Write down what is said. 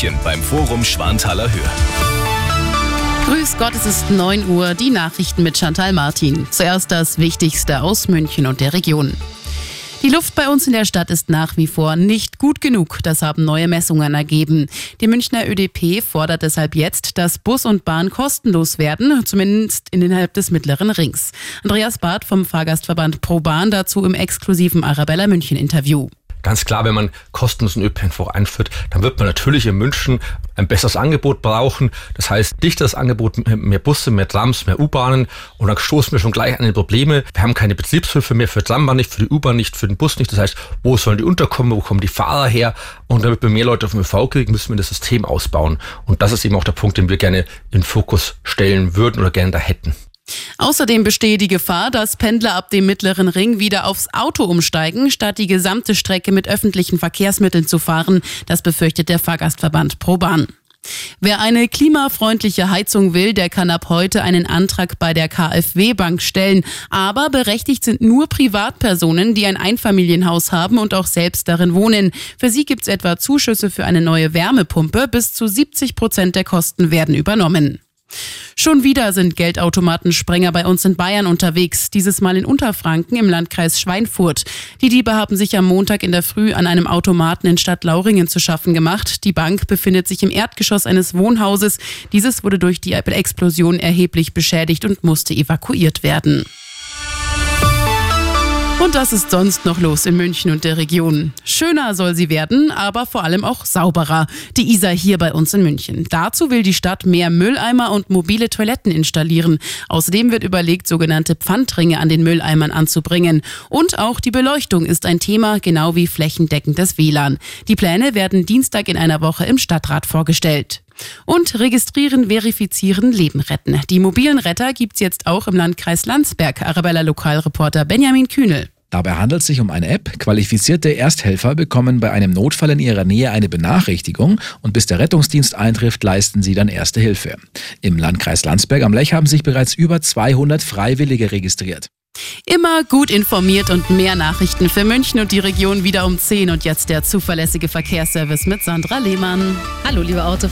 München beim Forum Schwanthaler Höhe. Grüß Gott, es ist 9 Uhr, die Nachrichten mit Chantal Martin. Zuerst das Wichtigste aus München und der Region. Die Luft bei uns in der Stadt ist nach wie vor nicht gut genug. Das haben neue Messungen ergeben. Die Münchner ÖDP fordert deshalb jetzt, dass Bus und Bahn kostenlos werden, zumindest innerhalb des mittleren Rings. Andreas Barth vom Fahrgastverband ProBahn dazu im exklusiven Arabella München Interview. Ganz klar, wenn man kostenlosen ÖPNV einführt, dann wird man natürlich in München ein besseres Angebot brauchen. Das heißt, dichteres Angebot, mehr Busse, mehr Trams, mehr U-Bahnen. Und dann stoßen wir schon gleich an die Probleme. Wir haben keine Betriebshilfe mehr für Trambahn nicht, für die U-Bahn nicht, für den Bus nicht. Das heißt, wo sollen die unterkommen, wo kommen die Fahrer her? Und damit wir mehr Leute auf dem ÖV kriegen, müssen wir das System ausbauen. Und das ist eben auch der Punkt, den wir gerne in Fokus stellen würden oder gerne da hätten. Außerdem bestehe die Gefahr, dass Pendler ab dem mittleren Ring wieder aufs Auto umsteigen, statt die gesamte Strecke mit öffentlichen Verkehrsmitteln zu fahren. Das befürchtet der Fahrgastverband ProBahn. Wer eine klimafreundliche Heizung will, der kann ab heute einen Antrag bei der KfW-Bank stellen. Aber berechtigt sind nur Privatpersonen, die ein Einfamilienhaus haben und auch selbst darin wohnen. Für sie gibt es etwa Zuschüsse für eine neue Wärmepumpe. Bis zu 70 Prozent der Kosten werden übernommen. Schon wieder sind Geldautomatensprenger bei uns in Bayern unterwegs, dieses Mal in Unterfranken im Landkreis Schweinfurt. Die Diebe haben sich am Montag in der Früh an einem Automaten in Stadt Lauringen zu schaffen gemacht. Die Bank befindet sich im Erdgeschoss eines Wohnhauses. Dieses wurde durch die Explosion erheblich beschädigt und musste evakuiert werden. Und das ist sonst noch los in München und der Region. Schöner soll sie werden, aber vor allem auch sauberer. Die Isar hier bei uns in München. Dazu will die Stadt mehr Mülleimer und mobile Toiletten installieren. Außerdem wird überlegt, sogenannte Pfandringe an den Mülleimern anzubringen. Und auch die Beleuchtung ist ein Thema, genau wie flächendeckendes WLAN. Die Pläne werden Dienstag in einer Woche im Stadtrat vorgestellt. Und registrieren, verifizieren, Leben retten. Die mobilen Retter gibt's jetzt auch im Landkreis Landsberg. Arabella Lokalreporter Benjamin Kühnel. Dabei handelt es sich um eine App. Qualifizierte Ersthelfer bekommen bei einem Notfall in ihrer Nähe eine Benachrichtigung und bis der Rettungsdienst eintrifft, leisten sie dann Erste Hilfe. Im Landkreis Landsberg am Lech haben sich bereits über 200 Freiwillige registriert. Immer gut informiert und mehr Nachrichten für München und die Region wieder um 10 und jetzt der zuverlässige Verkehrsservice mit Sandra Lehmann. Hallo liebe Auto